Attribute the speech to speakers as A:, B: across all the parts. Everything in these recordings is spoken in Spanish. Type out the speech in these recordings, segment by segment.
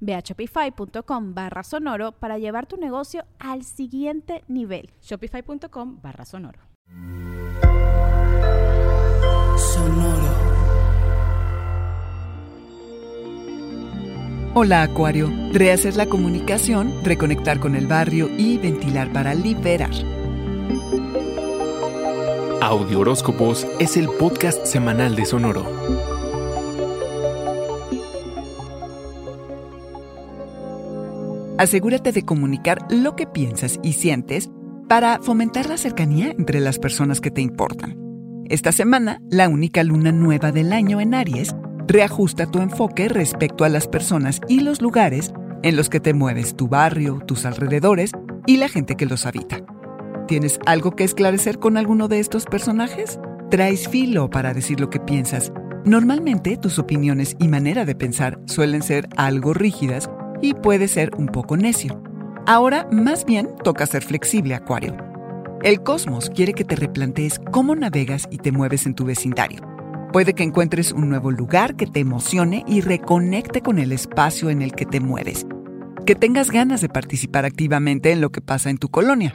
A: Ve a shopify.com barra sonoro para llevar tu negocio al siguiente nivel.
B: Shopify.com barra sonoro.
C: Sonoro. Hola Acuario, rehacer la comunicación, reconectar con el barrio y ventilar para liberar.
D: Audio Horóscopos es el podcast semanal de Sonoro.
C: Asegúrate de comunicar lo que piensas y sientes para fomentar la cercanía entre las personas que te importan. Esta semana, la única luna nueva del año en Aries reajusta tu enfoque respecto a las personas y los lugares en los que te mueves, tu barrio, tus alrededores y la gente que los habita. ¿Tienes algo que esclarecer con alguno de estos personajes? Traes filo para decir lo que piensas. Normalmente tus opiniones y manera de pensar suelen ser algo rígidas y puede ser un poco necio. Ahora más bien toca ser flexible, Acuario. El cosmos quiere que te replantees cómo navegas y te mueves en tu vecindario. Puede que encuentres un nuevo lugar que te emocione y reconecte con el espacio en el que te mueves. Que tengas ganas de participar activamente en lo que pasa en tu colonia.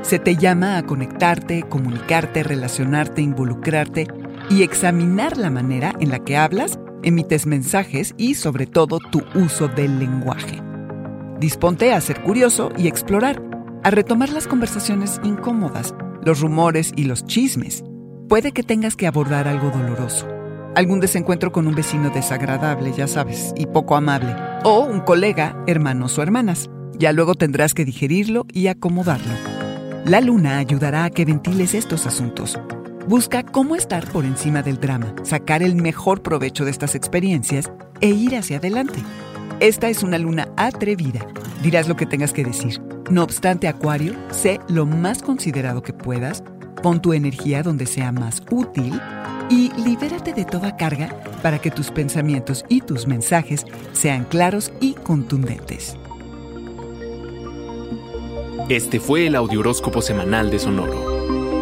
C: Se te llama a conectarte, comunicarte, relacionarte, involucrarte y examinar la manera en la que hablas emites mensajes y sobre todo tu uso del lenguaje. Disponte a ser curioso y explorar, a retomar las conversaciones incómodas, los rumores y los chismes. Puede que tengas que abordar algo doloroso, algún desencuentro con un vecino desagradable, ya sabes, y poco amable, o un colega, hermanos o hermanas. Ya luego tendrás que digerirlo y acomodarlo. La luna ayudará a que ventiles estos asuntos, Busca cómo estar por encima del drama, sacar el mejor provecho de estas experiencias e ir hacia adelante. Esta es una luna atrevida. Dirás lo que tengas que decir. No obstante, Acuario, sé lo más considerado que puedas, pon tu energía donde sea más útil y libérate de toda carga para que tus pensamientos y tus mensajes sean claros y contundentes.
D: Este fue el Audioróscopo Semanal de Sonoro.